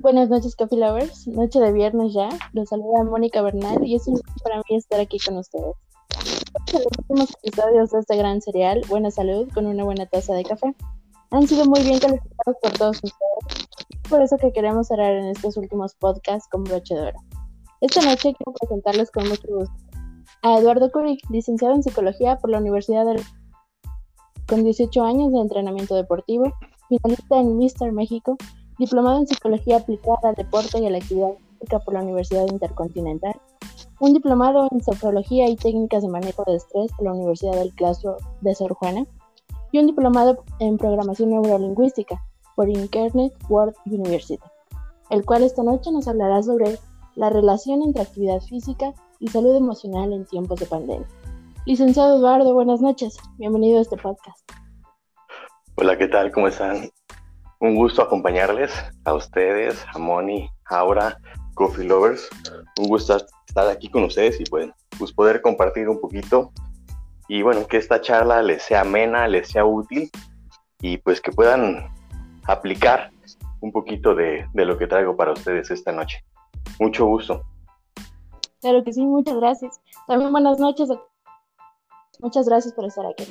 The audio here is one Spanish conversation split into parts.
Buenas noches, Coffee Lovers. Noche de viernes ya. Los saluda Mónica Bernal y es un gusto para mí estar aquí con ustedes. En los últimos episodios de este gran serial, Buena Salud, con una buena taza de café, han sido muy bien calificados por todos ustedes. Por eso que queremos cerrar en estos últimos podcasts con broche de oro. Esta noche quiero presentarles con mucho gusto a Eduardo Curi, licenciado en Psicología por la Universidad de con 18 años de entrenamiento deportivo, finalista en Mister México, diplomado en Psicología aplicada al deporte y a la actividad física por la Universidad Intercontinental, un diplomado en Sofrología y técnicas de manejo de estrés por la Universidad del Claustro de Sor Juana, y un diplomado en Programación Neurolingüística por Internet World University, el cual esta noche nos hablará sobre la relación entre actividad física y salud emocional en tiempos de pandemia. Licenciado Eduardo, buenas noches. Bienvenido a este podcast. Hola, ¿qué tal? ¿Cómo están? Un gusto acompañarles a ustedes, a Moni, Aura, Coffee Lovers. Un gusto estar aquí con ustedes y pues, pues poder compartir un poquito y bueno, que esta charla les sea amena, les sea útil y pues que puedan aplicar un poquito de, de lo que traigo para ustedes esta noche. Mucho gusto. Claro que sí, muchas gracias. También buenas noches Muchas gracias por estar aquí.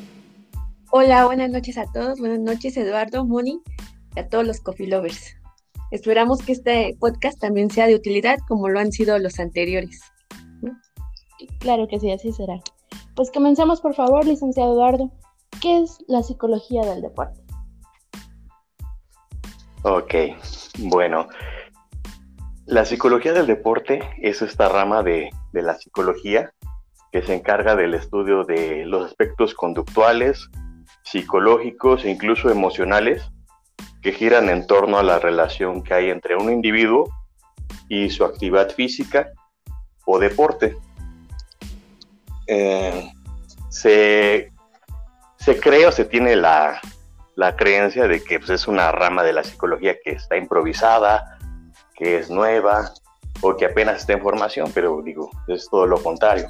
Hola, buenas noches a todos. Buenas noches, Eduardo, Moni a todos los coffee lovers. Esperamos que este podcast también sea de utilidad como lo han sido los anteriores. Claro que sí, así será. Pues comencemos, por favor, licenciado Eduardo. ¿Qué es la psicología del deporte? Ok, bueno. La psicología del deporte es esta rama de, de la psicología que se encarga del estudio de los aspectos conductuales, psicológicos e incluso emocionales que giran en torno a la relación que hay entre un individuo y su actividad física o deporte. Eh, se, cree o se tiene la, creencia de que pues, es una rama de la psicología que está improvisada, que es nueva o que apenas está en formación, pero digo, es todo lo contrario.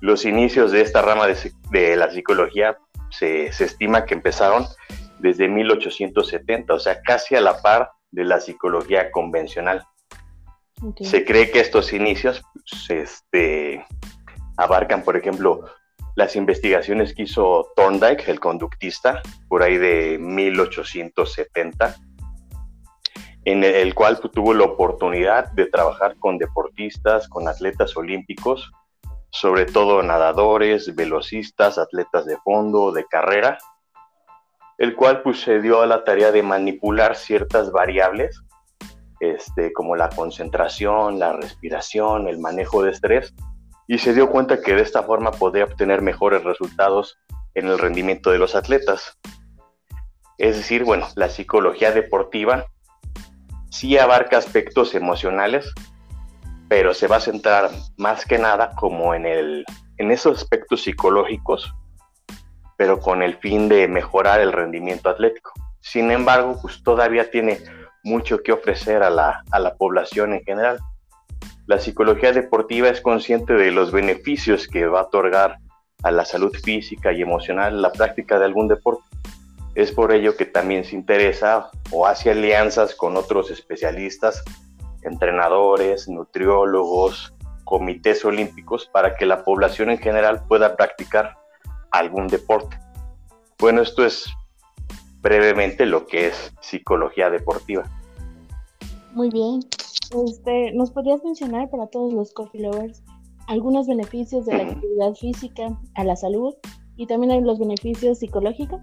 Los inicios de esta rama de, la psicología se, estima que empezaron desde 1870, o sea, casi a la par de la psicología convencional. Se cree que estos inicios pues, este, abarcan, por ejemplo, las investigaciones que hizo Thorndike, el conductista, por ahí de 1870, en el cual pues, tuvo la oportunidad de trabajar con deportistas, con atletas olímpicos, sobre todo nadadores, velocistas, atletas de fondo, de carrera, el cual pues se dio a la tarea de manipular ciertas variables, este, como la concentración, la respiración, el manejo de estrés, y se dio cuenta que de esta forma podía obtener mejores resultados en el rendimiento de los atletas. Es decir, bueno, la psicología deportiva sí abarca aspectos emocionales, pero se va a centrar más que nada como en, el, en esos aspectos psicológicos, pero con el fin de mejorar el rendimiento atlético. Sin embargo, pues todavía tiene mucho que ofrecer a la, a la población en general. La psicología deportiva es consciente de los beneficios que va a otorgar a la salud física y emocional la práctica de algún deporte. Es por ello que también se interesa o hace alianzas con otros especialistas entrenadores, nutriólogos, comités olímpicos para que la población en general pueda practicar algún deporte. Bueno, esto es brevemente lo que es psicología deportiva. Muy bien. Este, ¿Nos podrías mencionar para todos los coffee lovers algunos beneficios de la actividad física a la salud y también hay los beneficios psicológicos?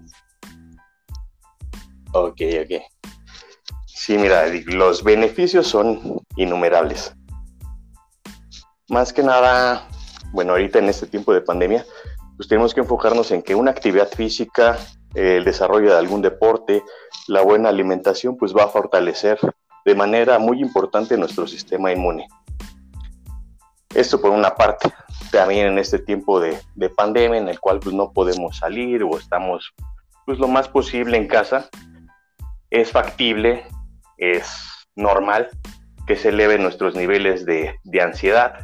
Ok, ok. Sí, mira, los beneficios son innumerables. Más que nada, bueno, ahorita en este tiempo de pandemia, pues tenemos que enfocarnos en que una actividad física, el desarrollo de algún deporte, la buena alimentación, pues va a fortalecer de manera muy importante nuestro sistema inmune. Esto por una parte, también en este tiempo de, de pandemia en el cual pues no podemos salir o estamos pues lo más posible en casa, es factible es normal que se eleven nuestros niveles de, ansiedad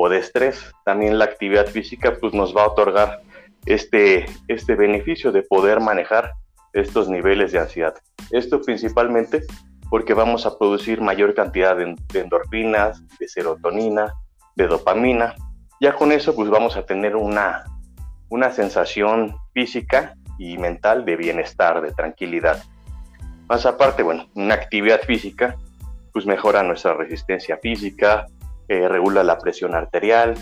o de estrés. También la actividad física pues, nos va a otorgar este, este beneficio de poder manejar estos niveles de ansiedad. Esto principalmente porque vamos a producir mayor cantidad de, endorfinas, de serotonina, de dopamina. Ya con eso pues vamos a tener una, una sensación física y mental de bienestar, de tranquilidad. Más aparte, bueno, una actividad física pues mejora nuestra resistencia física, eh, regula la presión arterial,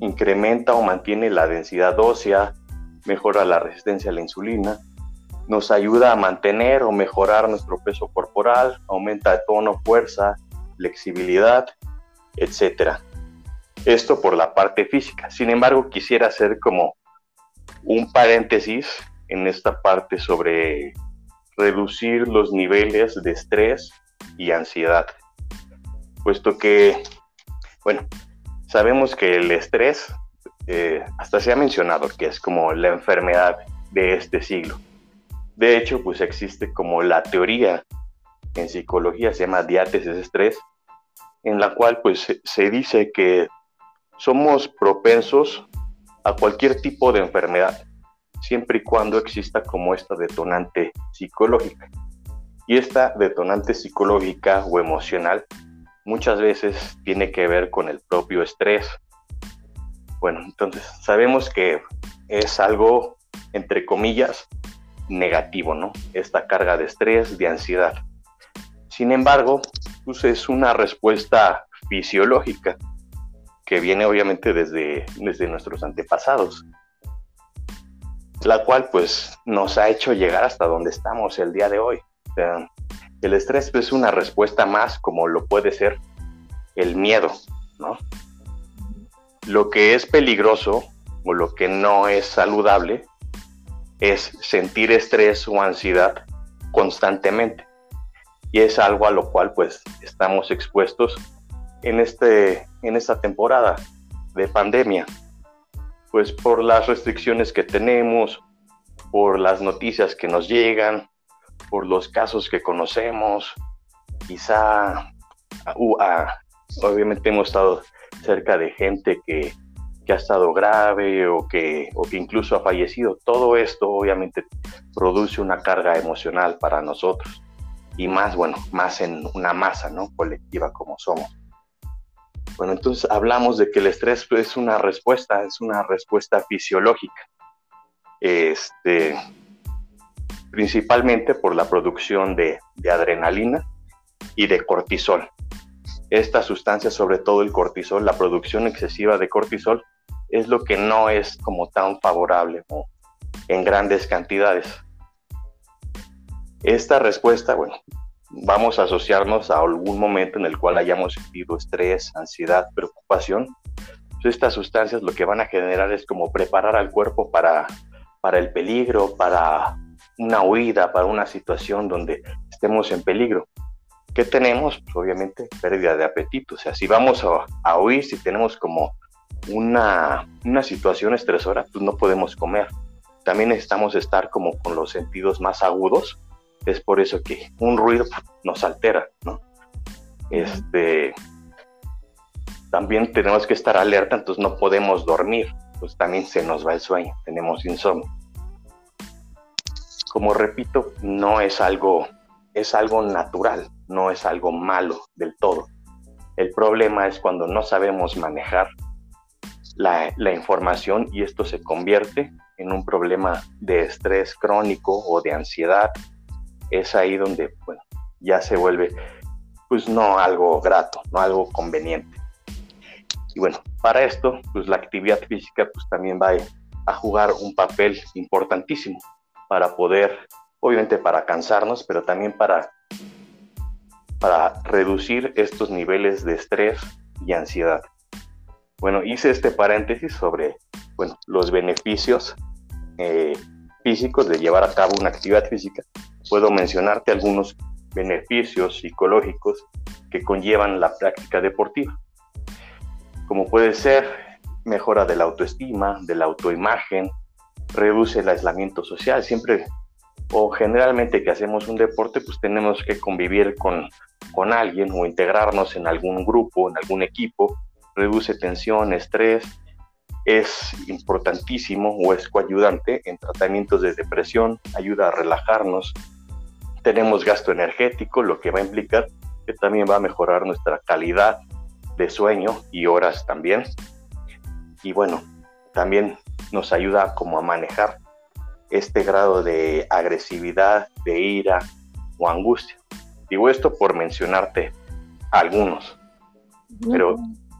incrementa o mantiene la densidad ósea, mejora la resistencia a la insulina, nos ayuda a mantener o mejorar nuestro peso corporal, aumenta tono, fuerza, flexibilidad, etc. Esto por la parte física. Sin embargo, quisiera hacer como un paréntesis en esta parte sobre reducir los niveles de estrés y ansiedad. Puesto que, bueno, sabemos que el estrés, eh, hasta se ha mencionado que es como la enfermedad de este siglo. De hecho, pues existe como la teoría en psicología, se llama diátesis estrés, en la cual pues se dice que somos propensos a cualquier tipo de enfermedad, siempre y cuando exista como esta detonante psicológica. Y esta detonante psicológica o emocional muchas veces tiene que ver con el propio estrés. Bueno, entonces sabemos que es algo, entre comillas, negativo, ¿no? Esta carga de estrés, de ansiedad. Sin embargo, pues es una respuesta fisiológica que viene obviamente desde, desde nuestros antepasados, la cual pues nos ha hecho llegar hasta donde estamos el día de hoy. El estrés es una respuesta más como lo puede ser el miedo, ¿no? Lo que es peligroso o lo que no es saludable es sentir estrés o ansiedad constantemente. Y es algo a lo cual pues estamos expuestos en, este, en esta temporada de pandemia. Pues por las restricciones que tenemos, por las noticias que nos llegan, por los casos que conocemos, quizá obviamente hemos estado cerca de gente que que ha estado grave o que, o que incluso ha fallecido. Todo esto obviamente produce una carga emocional para nosotros y más, bueno, más en una masa, ¿no? Colectiva como somos. Bueno, entonces hablamos de que el estrés es una respuesta, es una respuesta fisiológica. Este, principalmente por la producción de, adrenalina y de cortisol. Esta sustancia, sobre todo el cortisol, la producción excesiva de cortisol, es lo que no es como tan favorable en grandes cantidades. Esta respuesta, bueno, vamos a asociarnos a algún momento en el cual hayamos sentido estrés, ansiedad, preocupación. estas sustancias lo que van a generar es como preparar al cuerpo para, para el peligro, para una huida, para una situación donde estemos en peligro. ¿Qué tenemos? Pues obviamente pérdida de apetito. O sea, si vamos a, a huir, si tenemos como una, situación estresora, pues no podemos comer. También necesitamos estar como con los sentidos más agudos. Es por eso que un ruido nos altera, ¿no? Este, también tenemos que estar alerta, entonces no podemos dormir, pues también se nos va el sueño, tenemos insomnio. Como repito, no es algo, es algo natural, no es algo malo del todo. El problema es cuando no sabemos manejar la, información y esto se convierte en un problema de estrés crónico o de ansiedad, es ahí donde bueno, ya se vuelve pues no algo grato, no algo conveniente. Y bueno, para esto, pues la actividad física pues también va a jugar un papel importantísimo para poder, obviamente para cansarnos, pero también para, para reducir estos niveles de estrés y ansiedad. Bueno, hice este paréntesis sobre bueno, los beneficios eh, físicos de llevar a cabo una actividad física. Puedo mencionarte algunos beneficios psicológicos que conllevan la práctica deportiva, como puede ser mejora de la autoestima, de la autoimagen, reduce el aislamiento social. Siempre o generalmente que hacemos un deporte, pues tenemos que convivir con, con alguien o integrarnos en algún grupo, en algún equipo, reduce tensión, estrés, es importantísimo o es coayudante en tratamientos de depresión, ayuda a relajarnos, tenemos gasto energético, lo que va a implicar que también va a mejorar nuestra calidad de sueño y horas también. Y bueno, también nos ayuda como a manejar este grado de agresividad, de ira o angustia. Digo esto por mencionarte algunos, pero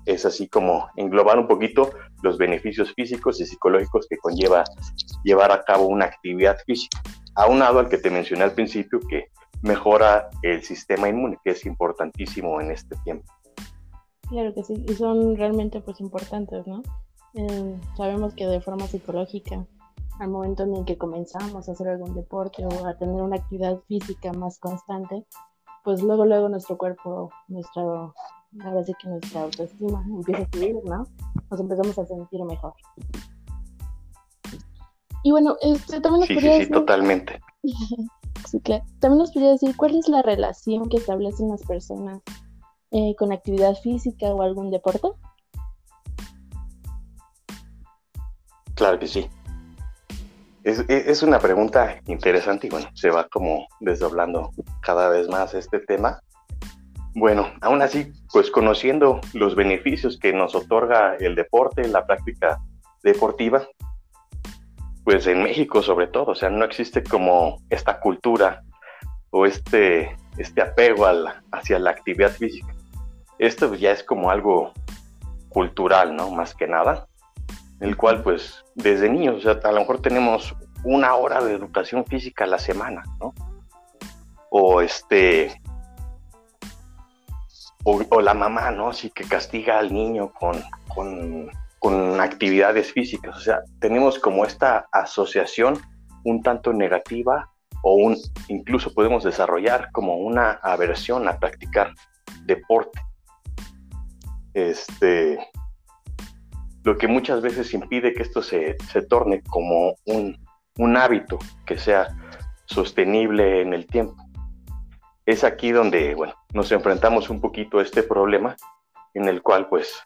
es así como englobar un poquito los beneficios físicos y psicológicos que conlleva llevar a cabo una actividad física, aunado al que te mencioné al principio que mejora el sistema inmune, que es importantísimo en este tiempo. Claro que sí, y son realmente pues importantes, ¿no? Eh, sabemos que de forma psicológica, al momento en el que comenzamos a hacer algún deporte o a tener una actividad física más constante, pues luego, luego nuestro cuerpo, nuestro, ahora sí que nuestra autoestima empieza a subir, ¿no? Nos empezamos a sentir mejor. Y bueno, este, también nos sí, sí, sí, totalmente. sí, claro. También nos podría decir cuál es la relación que establecen las personas eh, con actividad física o algún deporte. Claro que sí. Es, una pregunta interesante y bueno, se va como desdoblando cada vez más este tema. Bueno, aún así, pues conociendo los beneficios que nos otorga el deporte, la práctica deportiva, pues en México sobre todo, o sea, no existe como esta cultura o este, este apego hacia la actividad física. Esto ya es como algo cultural, ¿no? Más que nada el cual pues desde niños, o sea, a lo mejor tenemos una hora de educación física a la semana, ¿no? O este, o, la mamá, ¿no? Sí que castiga al niño con, con, con actividades físicas, o sea, tenemos como esta asociación un tanto negativa o un, incluso podemos desarrollar como una aversión a practicar deporte. Este, lo que muchas veces impide que esto se, torne como un, un, hábito que sea sostenible en el tiempo. Es aquí donde, bueno, nos enfrentamos un poquito a este problema en el cual, pues,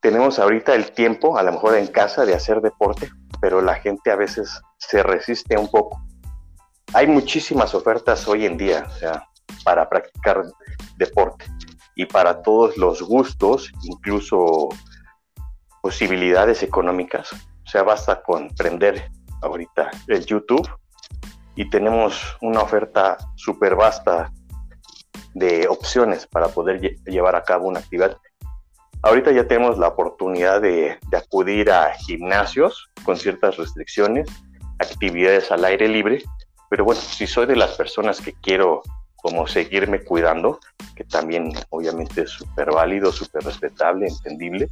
tenemos ahorita el tiempo, a lo mejor en casa, de hacer deporte, pero la gente a veces se resiste un poco. Hay muchísimas ofertas hoy en día, o sea, para practicar deporte y para todos los gustos, incluso posibilidades económicas. O sea, basta con prender ahorita el YouTube y tenemos una oferta súper vasta de opciones para poder llevar a cabo una actividad. Ahorita ya tenemos la oportunidad de, de acudir a gimnasios con ciertas restricciones, actividades al aire libre, pero bueno, si soy de las personas que quiero como seguirme cuidando, que también obviamente es súper válido, súper respetable, entendible,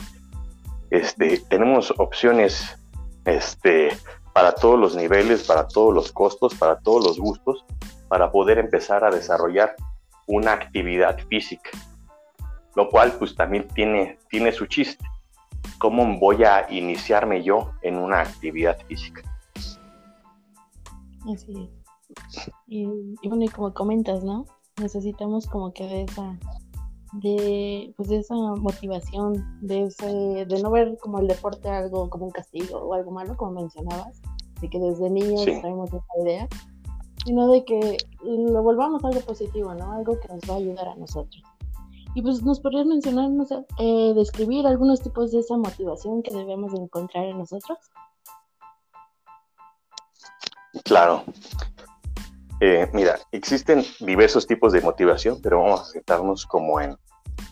este, tenemos opciones este, para todos los niveles, para todos los costos, para todos los gustos, para poder empezar a desarrollar una actividad física, lo cual pues también tiene, tiene su chiste. ¿Cómo voy a iniciarme yo en una actividad física? Así es. Y, y bueno, y como comentas, ¿no? Necesitamos como que de esa de, pues de esa motivación, de, ese, de no ver como el deporte algo como un castigo o algo malo, como mencionabas, de que desde niños tenemos esa idea, sino de que lo volvamos algo positivo, ¿no? Algo que nos va a ayudar a nosotros. Y pues nos podrías mencionar, no sé, eh, describir algunos tipos de esa motivación que debemos encontrar en nosotros. Claro. Eh, mira, existen diversos tipos de motivación, pero vamos a centrarnos como en,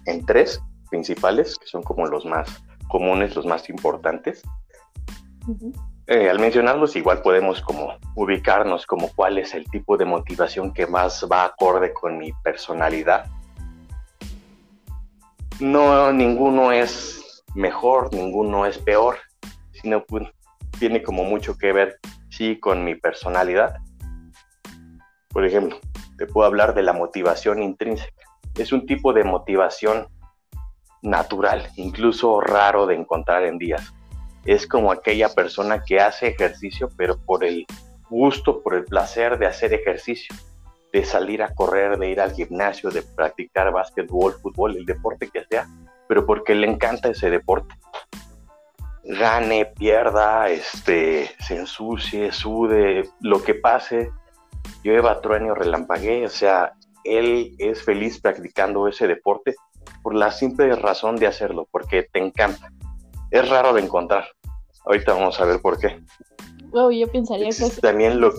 en tres principales, que son como los más comunes, los más importantes. Eh, al mencionarlos, igual podemos como ubicarnos como cuál es el tipo de motivación que más va acorde con mi personalidad. No, ninguno es mejor, ninguno es peor, sino pues, tiene como mucho que ver, sí, con mi personalidad. Por ejemplo, te puedo hablar de la motivación intrínseca es un tipo de motivación natural, incluso raro de encontrar en días. Es como aquella persona que hace ejercicio, pero por el gusto, por el placer de hacer ejercicio, de salir a correr, de ir al gimnasio, de practicar básquetbol, fútbol, el deporte que sea, pero porque le encanta ese deporte. Gane, pierda, este, se ensucie, sude, lo que pase, llueva, truene o relampaguee, o sea, él es feliz practicando ese deporte por la simple razón de hacerlo, porque te encanta. Es raro de encontrar. Ahorita vamos a ver por qué. Wow, yo pensaría que también lo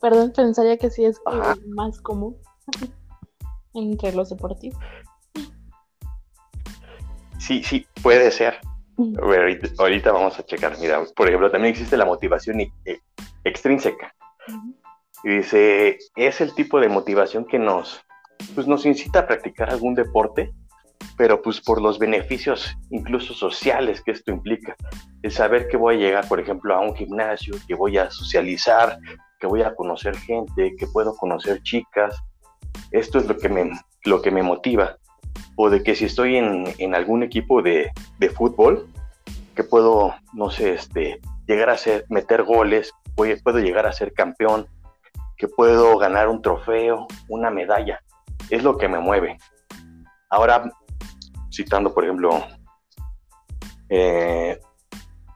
Perdón, pensaría que sí es más común entre los deportivos. Sí, sí, puede ser. ahorita, vamos a checar. Mira, por ejemplo, también existe la motivación e, extrínseca. Y dice, es el tipo de motivación que nos, pues nos incita a practicar algún deporte, pero pues por los beneficios incluso sociales que esto implica. El saber que voy a llegar, por ejemplo, a un gimnasio, que voy a socializar, que voy a conocer gente, que puedo conocer chicas. Esto es lo que me, lo que me motiva. O de que si estoy en, en algún equipo de, de, fútbol, que puedo, no sé, este, llegar a ser, meter goles, puedo llegar a ser campeón, que puedo ganar un trofeo, una medalla. Es lo que me mueve. Ahora, citando, por ejemplo, eh,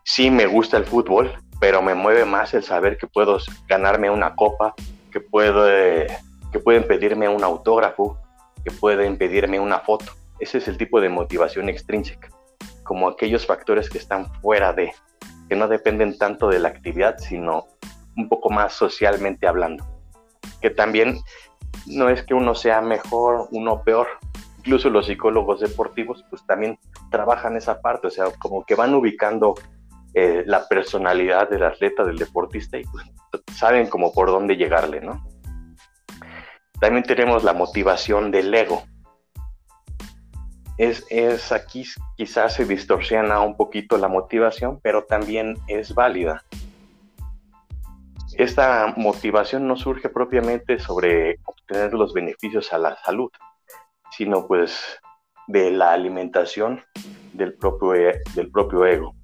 sí me gusta el fútbol, pero me mueve más el saber que puedo ganarme una copa, que, puedo, que pueden pedirme un autógrafo, que pueden pedirme una foto. Ese es el tipo de motivación extrínseca, como aquellos factores que están fuera de, que no dependen tanto de la actividad, sino un poco más socialmente hablando. Que también no es que uno sea mejor, uno peor. Incluso los psicólogos deportivos pues también trabajan esa parte, o sea, como que van ubicando eh, la personalidad del atleta, del deportista, y pues, saben como por dónde llegarle, ¿no? También tenemos la motivación del ego. Es, es aquí quizás se distorsiona un poquito la motivación, pero también es válida. Esta motivación no surge propiamente sobre obtener los beneficios a la salud, sino pues de la alimentación del propio, e, del propio ego.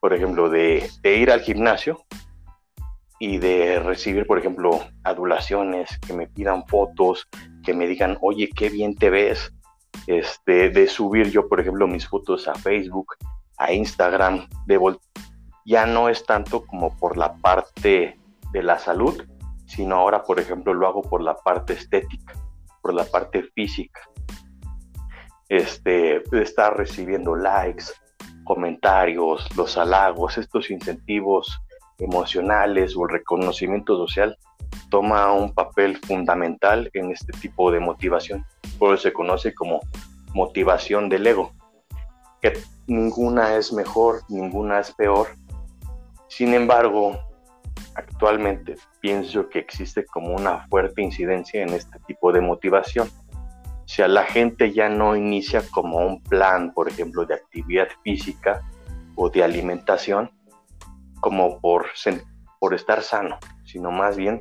Por ejemplo, de, ir al gimnasio y de recibir, por ejemplo, adulaciones, que me pidan fotos, que me digan, oye, qué bien te ves, este, de subir yo, por ejemplo, mis fotos a Facebook, a Instagram, de ya no es tanto como por la parte de la salud, sino ahora, por ejemplo, lo hago por la parte estética, por la parte física. Este, estar recibiendo likes, comentarios, los halagos, estos incentivos emocionales o el reconocimiento social toma un papel fundamental en este tipo de motivación. Por eso se conoce como motivación del ego, que ninguna es mejor, ninguna es peor. Sin embargo, actualmente pienso que existe como una fuerte incidencia en este tipo de motivación o sea, la gente ya no inicia como un plan, por ejemplo, de actividad física o de alimentación, como por, por estar sano, sino más bien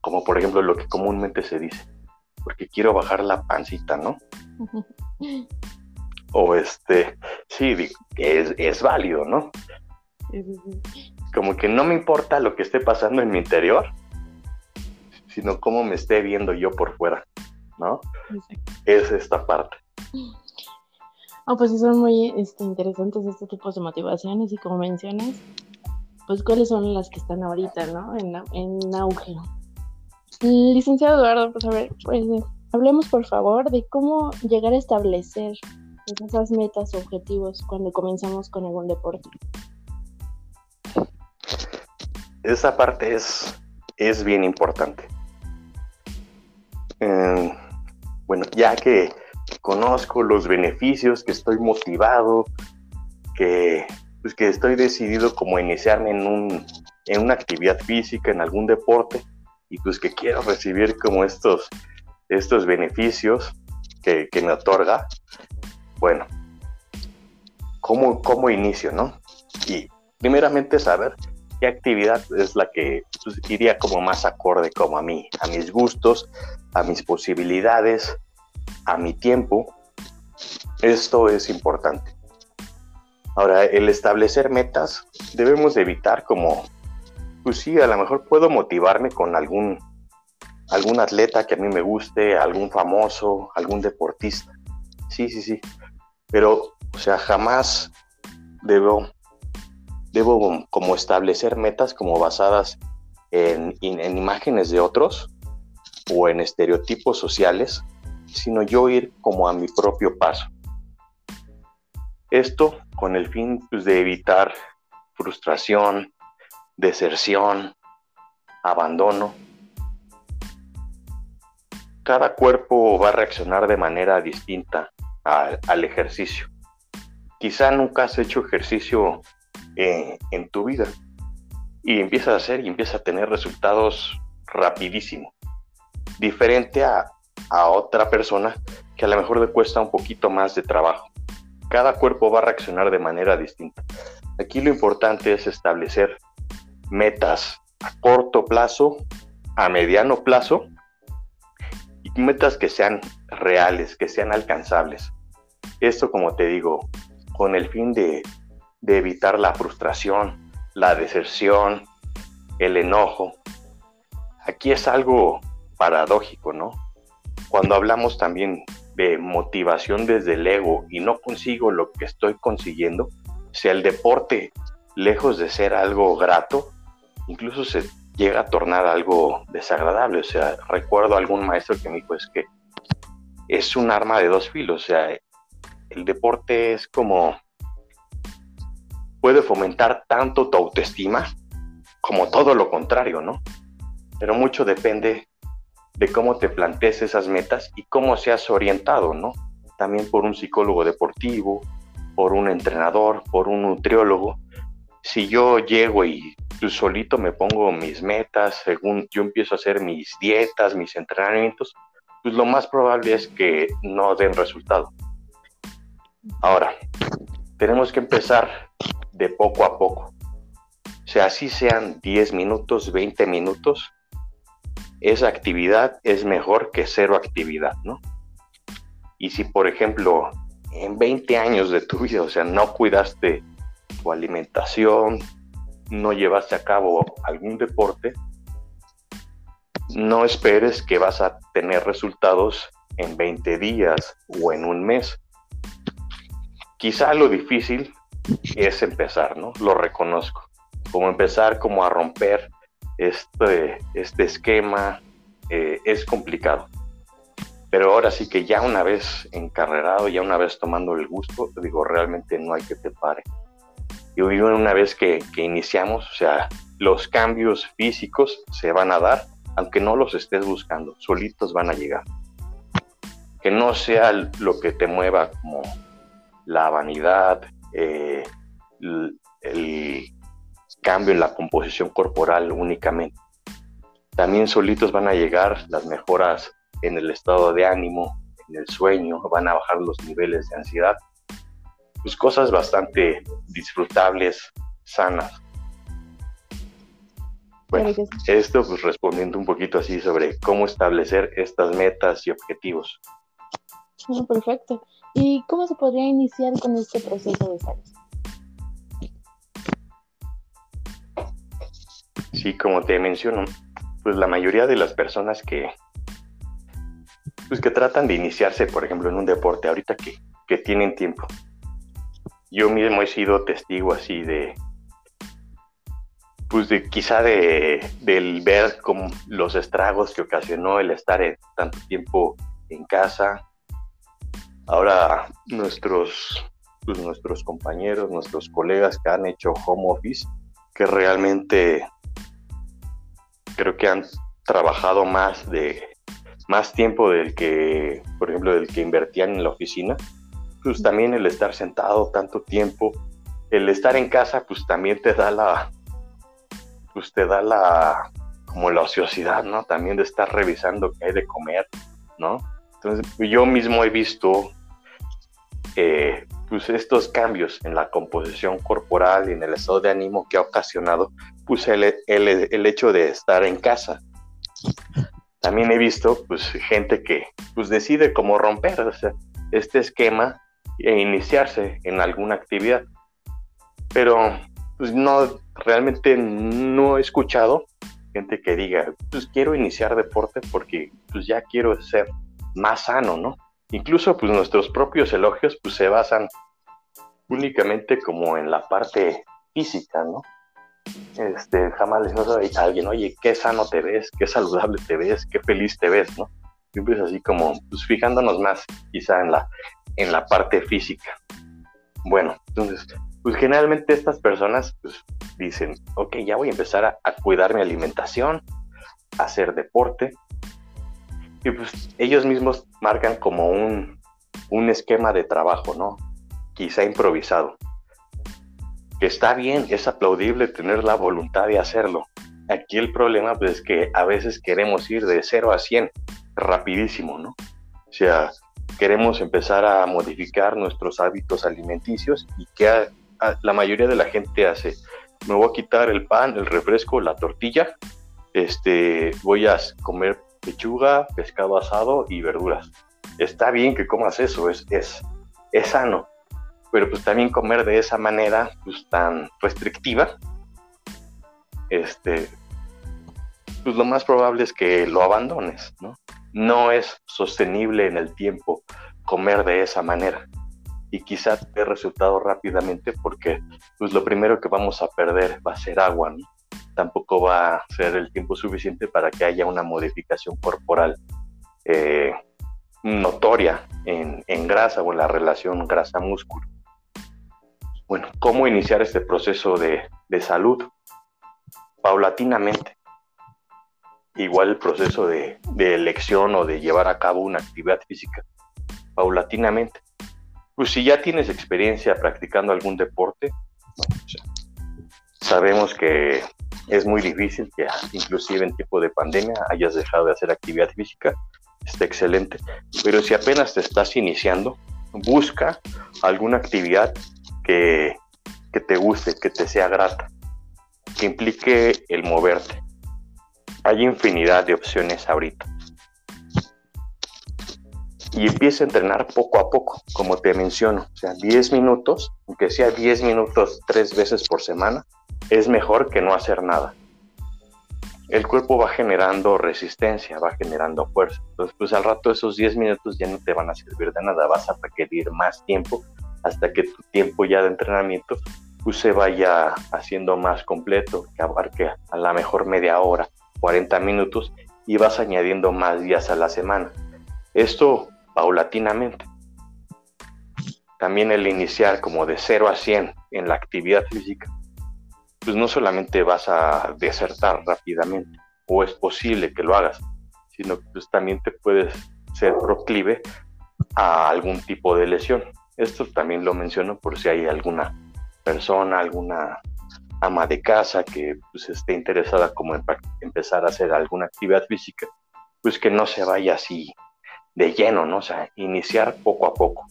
como por ejemplo lo que comúnmente se dice, porque quiero bajar la pancita, ¿no? o este, sí, es, es válido, ¿no? Como que no me importa lo que esté pasando en mi interior, sino cómo me esté viendo yo por fuera. ¿no? Es esta parte. Oh, pues sí, son muy este, interesantes estos tipos de motivaciones y como mencionas, pues cuáles son las que están ahorita, ¿no? En, en auge. Licenciado Eduardo, pues a ver, pues hablemos por favor de cómo llegar a establecer esas metas o objetivos cuando comenzamos con algún deporte. Esa parte es, es bien importante. Eh, bueno, ya que conozco los beneficios, que estoy motivado, que, pues que estoy decidido como iniciarme en, un, en una actividad física, en algún deporte, y pues que quiero recibir como estos, estos beneficios que, que me otorga, bueno, ¿cómo, ¿cómo inicio, no? Y primeramente saber qué actividad es la que pues, iría como más acorde como a mí, a mis gustos, a mis posibilidades, a mi tiempo. Esto es importante. Ahora, el establecer metas, debemos evitar como, pues sí, a lo mejor puedo motivarme con algún, algún atleta que a mí me guste, algún famoso, algún deportista. Sí, sí, sí. Pero, o sea, jamás debo, debo como establecer metas como basadas en, en imágenes de otros o en estereotipos sociales, sino yo ir como a mi propio paso. Esto con el fin pues, de evitar frustración, deserción, abandono. Cada cuerpo va a reaccionar de manera distinta al, ejercicio. Quizá nunca has hecho ejercicio en tu vida y empiezas a hacer y empiezas a tener resultados rapidísimo. Diferente a, a otra persona que a lo mejor le cuesta un poquito más de trabajo. Cada cuerpo va a reaccionar de manera distinta. Aquí lo importante es establecer metas a corto plazo, a mediano plazo y metas que sean reales, que sean alcanzables. Esto, como te digo, con el fin de, de evitar la frustración, la deserción, el enojo. Aquí es algo paradójico, ¿no? Cuando hablamos también de motivación desde el ego y no consigo lo que estoy consiguiendo, si el deporte, lejos de ser algo grato, incluso se llega a tornar algo desagradable. O sea, recuerdo a algún maestro que me dijo es que es un arma de dos filos. O sea, el deporte es como puede fomentar tanto tu autoestima como todo lo contrario, ¿no? Pero mucho depende de cómo te plantees esas metas y cómo seas orientado, ¿no? También por un psicólogo deportivo, por un entrenador, por un nutriólogo. Si yo llego y pues, solito me pongo mis metas, según yo empiezo a hacer mis dietas, mis entrenamientos, pues lo más probable es que no den resultado. Ahora, tenemos que empezar de poco a poco. O sea, así sean 10 minutos, 20 minutos, esa actividad es mejor que cero actividad, ¿no? Y si, por ejemplo, en 20 años de tu vida, o sea, no cuidaste tu alimentación, no llevaste a cabo algún deporte, no esperes que vas a tener resultados en 20 días o en un mes. Quizá lo difícil es empezar, ¿no? Lo reconozco. Como empezar como a romper este, este esquema eh, es complicado. Pero ahora sí que ya una vez encarrerado, ya una vez tomando el gusto, digo, realmente no hay que te pare. Y una vez que, que iniciamos, o sea, los cambios físicos se van a dar, aunque no los estés buscando, solitos van a llegar. Que no sea lo que te mueva como la vanidad, eh, el, cambio en la composición corporal únicamente. También solitos van a llegar las mejoras en el estado de ánimo, en el sueño, van a bajar los niveles de ansiedad. Pues cosas bastante disfrutables, sanas. Bueno, esto pues respondiendo un poquito así sobre cómo establecer estas metas y objetivos. perfecto. ¿Y cómo se podría iniciar con este proceso de salud? Sí, como te menciono, pues la mayoría de las personas que pues que tratan de iniciarse, por ejemplo, en un deporte, ahorita que, que tienen tiempo. Yo mismo he sido testigo así de, pues de quizá de, del ver como los estragos que ocasionó el estar tanto tiempo en casa. Ahora nuestros, pues nuestros compañeros, nuestros colegas que han hecho home office, que realmente creo que han trabajado más de más tiempo del que, por ejemplo, del que invertían en la oficina, pues también el estar sentado tanto tiempo, el estar en casa, pues también te da la, pues te da la, como la ociosidad, ¿no? También de estar revisando qué hay de comer, ¿no? Entonces, yo mismo he visto, eh, pues estos cambios en la composición corporal y en el estado de ánimo que ha ocasionado, pues el, el hecho de estar en casa también he visto pues gente que pues decide cómo romper este esquema e iniciarse en alguna actividad. Pero pues no, realmente no he escuchado gente que diga, pues quiero iniciar deporte porque pues ya quiero ser más sano, ¿no? Incluso pues nuestros propios elogios pues se basan únicamente como en la parte física, ¿no? este, jamás les digo a alguien, oye, qué sano te ves, qué saludable te ves, qué feliz te ves, ¿no? Siempre es así como, pues fijándonos más quizá en la, en la parte física. Bueno, entonces, pues generalmente estas personas pues, dicen, ok, ya voy a empezar a cuidar mi alimentación, a hacer deporte, y pues ellos mismos marcan como un, un esquema de trabajo, ¿no? Quizá improvisado. Que está bien, es aplaudible tener la voluntad de hacerlo. Aquí el problema pues, es que a veces queremos ir de 0 a 100 rapidísimo, ¿no? O sea, queremos empezar a modificar nuestros hábitos alimenticios y que la mayoría de la gente hace, me voy a quitar el pan, el refresco, la tortilla, este, voy a comer pechuga, pescado asado y verduras. Está bien que comas eso, es, es, es sano, pero pues también comer de esa manera pues tan restrictiva, este, pues lo más probable es que lo abandones, ¿no? No es sostenible en el tiempo comer de esa manera y quizás dé resultado rápidamente porque pues lo primero que vamos a perder va a ser agua. Tampoco va a ser el tiempo suficiente para que haya una modificación corporal eh, notoria en, grasa o en la relación grasa-músculo. Bueno, ¿cómo iniciar este proceso de, salud? Paulatinamente. Igual el proceso de, elección o de llevar a cabo una actividad física. Paulatinamente. Pues si ya tienes experiencia practicando algún deporte, sabemos que es muy difícil que inclusive en tiempo de pandemia hayas dejado de hacer actividad física, está excelente. Pero si apenas te estás iniciando, busca alguna actividad que, que te guste, que te sea grata, que implique el moverte. Hay infinidad de opciones ahorita. Y empieza a entrenar poco a poco, como te menciono. Sea, 10 minutos, aunque sea 10 minutos tres veces por semana, es mejor que no hacer nada. El cuerpo va generando resistencia, va generando fuerza. Entonces, pues al rato esos 10 minutos ya no te van a servir de nada, vas a requerir más tiempo hasta que tu tiempo ya de entrenamiento pues, se vaya haciendo más completo, que abarque a la mejor media hora, 40 minutos y vas añadiendo más días a la semana. Esto paulatinamente. También el iniciar como de 0 a 100 en la actividad física pues no solamente vas a desertar rápidamente, o es posible que lo hagas, sino que pues también te puedes ser proclive a algún tipo de lesión. Esto también lo menciono por si hay alguna persona, alguna ama de casa que pues, esté interesada como en empezar a hacer alguna actividad física, pues que no se vaya así de lleno, ¿no? O sea, iniciar poco a poco.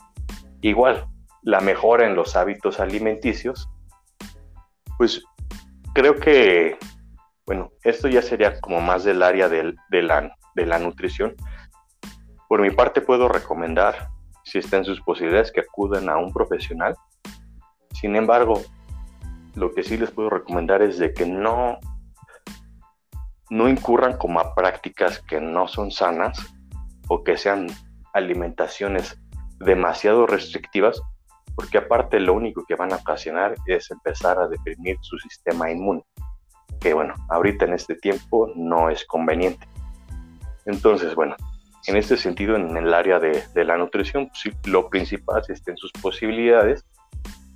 Igual, la mejora en los hábitos alimenticios, pues creo que, bueno, esto ya sería como más del área de, la, de la nutrición. Por mi parte puedo recomendar, si está en sus posibilidades, que acudan a un profesional. Sin embargo, lo que sí les puedo recomendar es de que no, no incurran como a prácticas que no son sanas o que sean alimentaciones demasiado restrictivas porque aparte lo único que van a ocasionar es empezar a deprimir su sistema inmune, que bueno, ahorita en este tiempo no es conveniente. Entonces, bueno, en este sentido, en el área de, la nutrición, pues, lo principal es en sus posibilidades,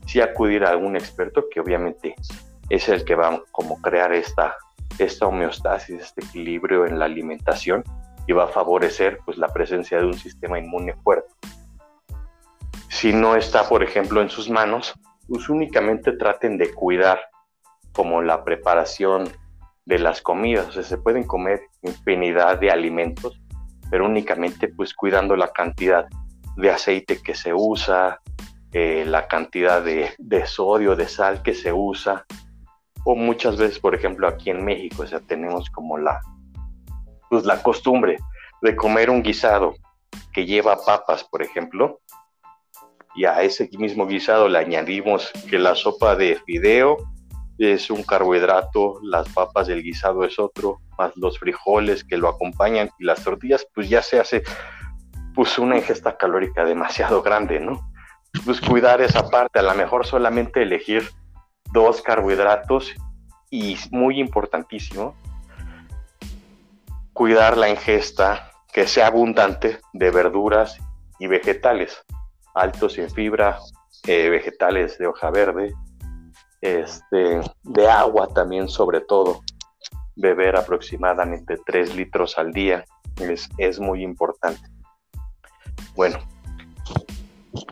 sí acudir a algún experto que obviamente es el que va a como crear esta, esta homeostasis, este equilibrio en la alimentación y va a favorecer pues la presencia de un sistema inmune fuerte si no está, por ejemplo, en sus manos, pues únicamente traten de cuidar como la preparación de las comidas. O sea, se pueden comer infinidad de alimentos, pero únicamente pues cuidando la cantidad de aceite que se usa, eh, la cantidad de, de, sodio, de sal que se usa. O muchas veces, por ejemplo, aquí en México, o sea, tenemos como la, pues, la costumbre de comer un guisado que lleva papas, por ejemplo, y a ese mismo guisado le añadimos que la sopa de fideo es un carbohidrato, las papas del guisado es otro, más los frijoles que lo acompañan y las tortillas, pues ya se hace pues una ingesta calórica demasiado grande, ¿no? Pues cuidar esa parte, a lo mejor solamente elegir dos carbohidratos y muy importantísimo, cuidar la ingesta que sea abundante de verduras y vegetales, altos en fibra, eh, vegetales de hoja verde, este, de agua también sobre todo, beber aproximadamente 3 litros al día es, es muy importante. Bueno,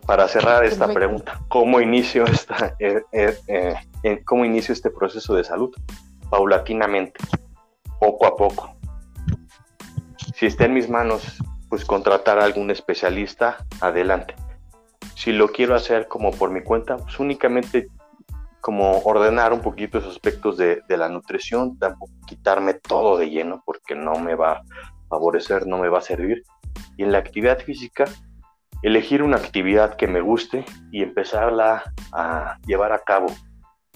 para cerrar esta pregunta, ¿cómo inicio, esta, eh, eh, ¿cómo inicio este proceso de salud? Paulatinamente, poco a poco. Si está en mis manos, pues contratar a algún especialista, adelante. Si lo quiero hacer como por mi cuenta, pues únicamente como ordenar un poquito esos aspectos de, la nutrición, tampoco quitarme todo de lleno porque no me va a favorecer, no me va a servir. Y en la actividad física, elegir una actividad que me guste y empezarla a llevar a cabo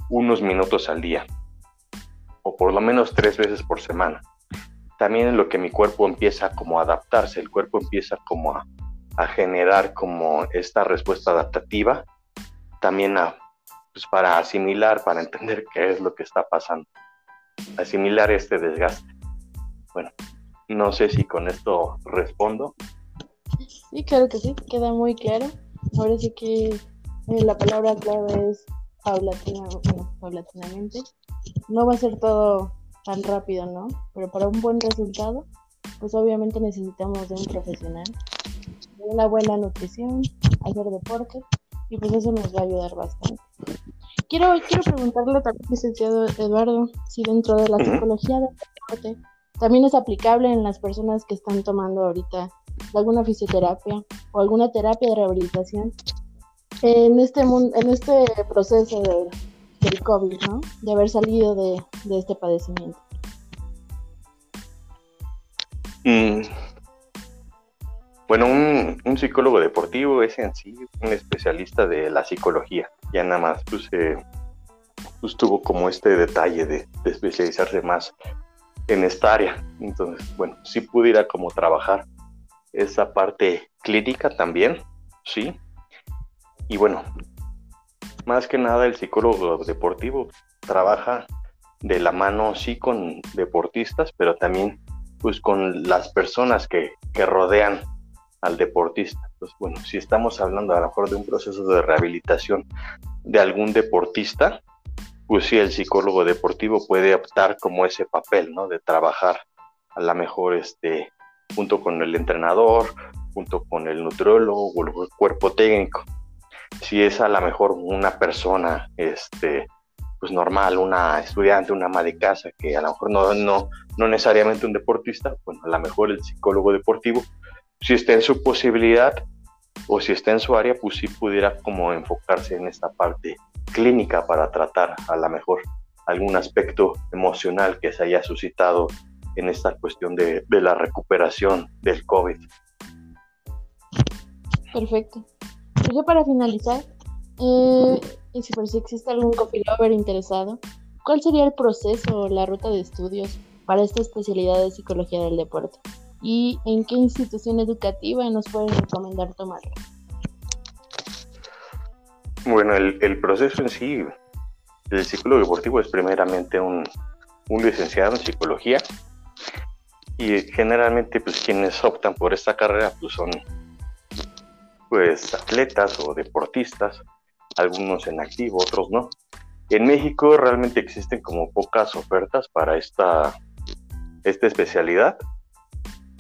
unos minutos al día, o por lo menos tres veces por semana también en lo que mi cuerpo empieza como a adaptarse, el cuerpo empieza como a, generar como esta respuesta adaptativa, también a, pues para asimilar, para entender qué es lo que está pasando, asimilar este desgaste. Bueno, no sé si con esto respondo. Sí, claro que sí, queda muy claro. Ahora sí que eh, la palabra clave es paulatinamente. No va a ser todo tan rápido, ¿no? Pero para un buen resultado, pues obviamente necesitamos de un profesional, una buena nutrición, hacer deporte, y pues eso nos va a ayudar bastante. Quiero, quiero preguntarle también, licenciado Eduardo, si dentro de la psicología del deporte también es aplicable en las personas que están tomando ahorita alguna fisioterapia o alguna terapia de rehabilitación en este, en este proceso de, del COVID, ¿no? De haber salido de, este padecimiento. Mm. Bueno, un, psicólogo deportivo es en sí un especialista de la psicología. Ya nada más pues, eh, pues tuvo como este detalle de, especializarse más en esta área. Entonces, bueno, sí pudiera como trabajar esa parte clínica también, sí. Y bueno, más que nada el psicólogo deportivo trabaja de la mano sí con deportistas, pero también pues con las personas que, rodean al deportista. Pues bueno, si estamos hablando a lo mejor de un proceso de rehabilitación de algún deportista, pues sí, el psicólogo deportivo puede optar como ese papel, ¿no? De trabajar a lo mejor este, junto con el entrenador, junto con el nutriólogo o el cuerpo técnico si es a lo mejor una persona, este, pues normal, una estudiante, una ama de casa, que a lo mejor no, no, no necesariamente un deportista, bueno, a lo mejor el psicólogo deportivo, si está en su posibilidad o si está en su área, pues sí pudiera como enfocarse en esta parte clínica para tratar a lo mejor algún aspecto emocional que se haya suscitado en esta cuestión de, la recuperación del COVID. Perfecto. Pues ya para finalizar, eh, y si por si existe algún coffee lover interesado, ¿cuál sería el proceso o la ruta de estudios para esta especialidad de psicología del deporte? ¿Y en qué institución educativa nos pueden recomendar tomarlo? Bueno, el, proceso en sí, el psicólogo deportivo es primeramente un, un licenciado en psicología y generalmente pues quienes optan por esta carrera pues son pues atletas o deportistas, algunos en activo, otros no. En México realmente existen como pocas ofertas para esta, esta especialidad.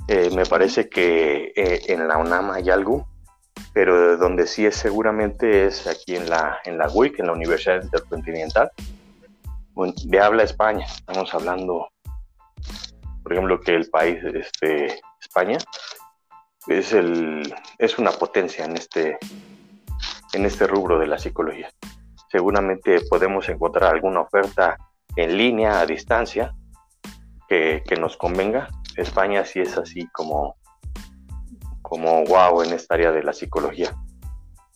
Eh, me parece que eh, en la UNAM hay algo, pero donde sí es seguramente es aquí en la, en la UIC, en la Universidad Intercontinental, de habla España. Estamos hablando, por ejemplo, que el país, este, España, es, el, es una potencia en este, en este rubro de la psicología. Seguramente podemos encontrar alguna oferta en línea, a distancia, que, nos convenga. España sí es así como, como wow en esta área de la psicología.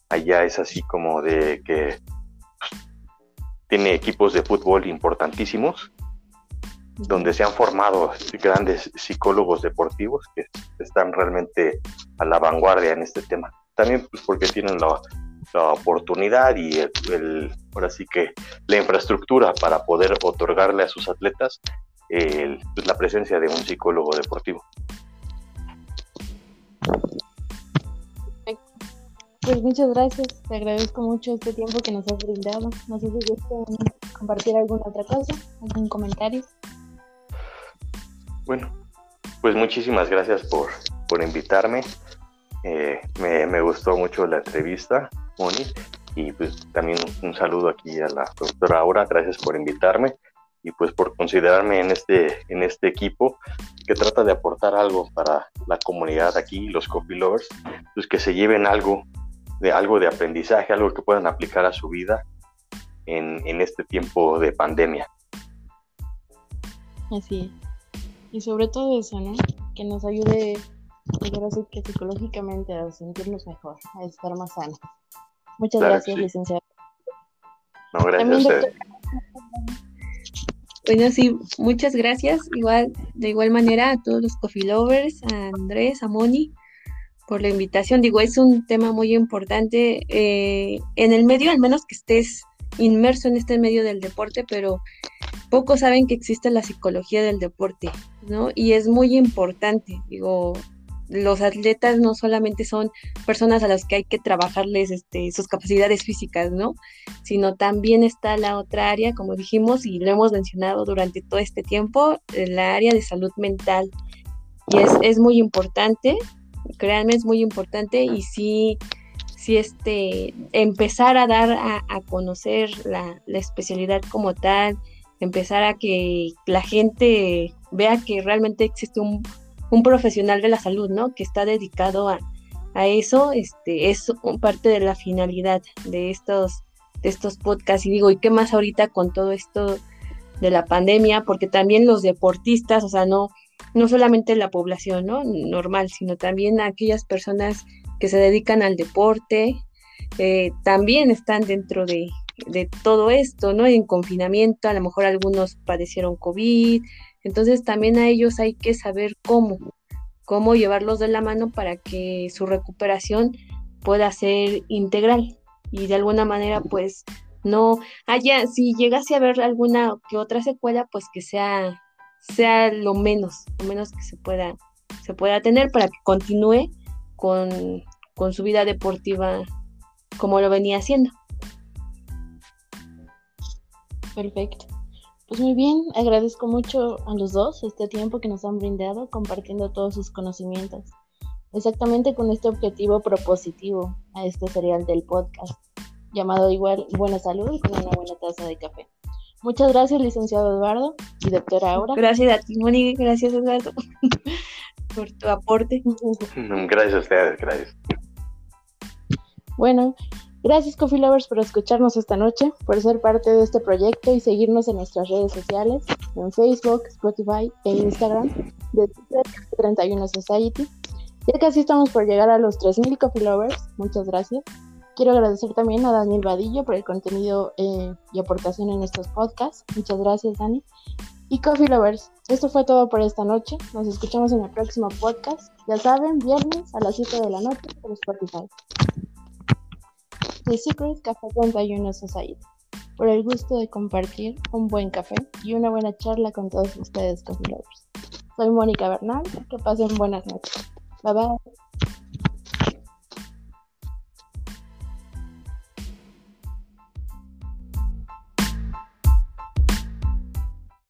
Allá es así como de que pues, tiene equipos de fútbol importantísimos donde se han formado grandes psicólogos deportivos que están realmente a la vanguardia en este tema. También pues porque tienen la oportunidad y el, ahora sí que la infraestructura para poder otorgarle a sus atletas pues, la presencia de un psicólogo deportivo. Pues muchas gracias, te agradezco mucho este tiempo que nos has brindado. No sé si gustan compartir alguna otra cosa, algún comentario. Bueno, pues muchísimas gracias por, por invitarme. Eh, me, me, gustó mucho la entrevista, Moni, y pues también un saludo aquí a la doctora Aura, gracias por invitarme y pues por considerarme en este, en este equipo que trata de aportar algo para la comunidad aquí, los coffee lovers, pues que se lleven algo de, algo de aprendizaje, algo que puedan aplicar a su vida en, en este tiempo de pandemia. Así es. Y sobre todo eso, ¿no? Que nos ayude, así que psicológicamente a sentirnos mejor, a estar más sanos. Muchas gracias, licenciado. No, gracias a usted. Bueno, sí, muchas gracias. Igual, de igual manera a todos los coffee lovers, a Andrés, a Moni, por la invitación. Digo, es un tema muy importante eh, en el medio, al menos que estés inmerso en este medio del deporte, pero pocos saben que existe la psicología del deporte, ¿no? Y es muy importante. Digo, los atletas no solamente son personas a las que hay que trabajarles este, sus capacidades físicas, ¿no? Sino también está la otra área, como dijimos y lo hemos mencionado durante todo este tiempo, la área de salud mental. Y es, es muy importante, créanme, es muy importante y sí, sí este, empezar a dar a, conocer la, la especialidad como tal, empezar a que la gente vea que realmente existe un un profesional de la salud, ¿no? Que está dedicado a, eso, este, es parte de la finalidad de estos, de estos podcasts. Y digo, ¿y qué más ahorita con todo esto de la pandemia? Porque también los deportistas, o sea, no, no solamente la población, ¿no? Normal, sino también aquellas personas que se dedican al deporte, eh, también están dentro de, de todo esto, ¿no? En confinamiento, a lo mejor algunos padecieron COVID, entonces también a ellos hay que saber cómo, cómo llevarlos de la mano para que su recuperación pueda ser integral y de alguna manera pues no haya, si llegase a haber alguna que otra secuela, pues que sea, sea lo menos, lo menos que se pueda, se pueda tener para que continúe con, con su vida deportiva como lo venía haciendo. Perfecto. Pues muy bien, agradezco mucho a los dos este tiempo que nos han brindado compartiendo todos sus conocimientos. Exactamente con este objetivo propositivo a este serial del podcast, llamado igual Buena Salud con una buena taza de café. Muchas gracias, licenciado Eduardo y doctora Aura. Gracias a ti, Moni, gracias, Eduardo, por tu aporte. Gracias a ustedes, gracias. Bueno, Gracias Coffee Lovers por escucharnos esta noche, por ser parte de este proyecto y seguirnos en nuestras redes sociales, en Facebook, Spotify e Instagram de 31 Society. Ya casi estamos por llegar a los 3.000 Coffee Lovers, muchas gracias. Quiero agradecer también a Daniel Vadillo por el contenido eh, y aportación en estos podcasts. Muchas gracias, Dani. Y Coffee Lovers, esto fue todo por esta noche. Nos escuchamos en el próximo podcast. Ya saben, viernes a las 7 de la noche por Spotify. The Secret Café 31 Society, por el gusto de compartir un buen café y una buena charla con todos ustedes, coffee lovers. Soy Mónica Bernal, que pasen buenas noches. Bye bye.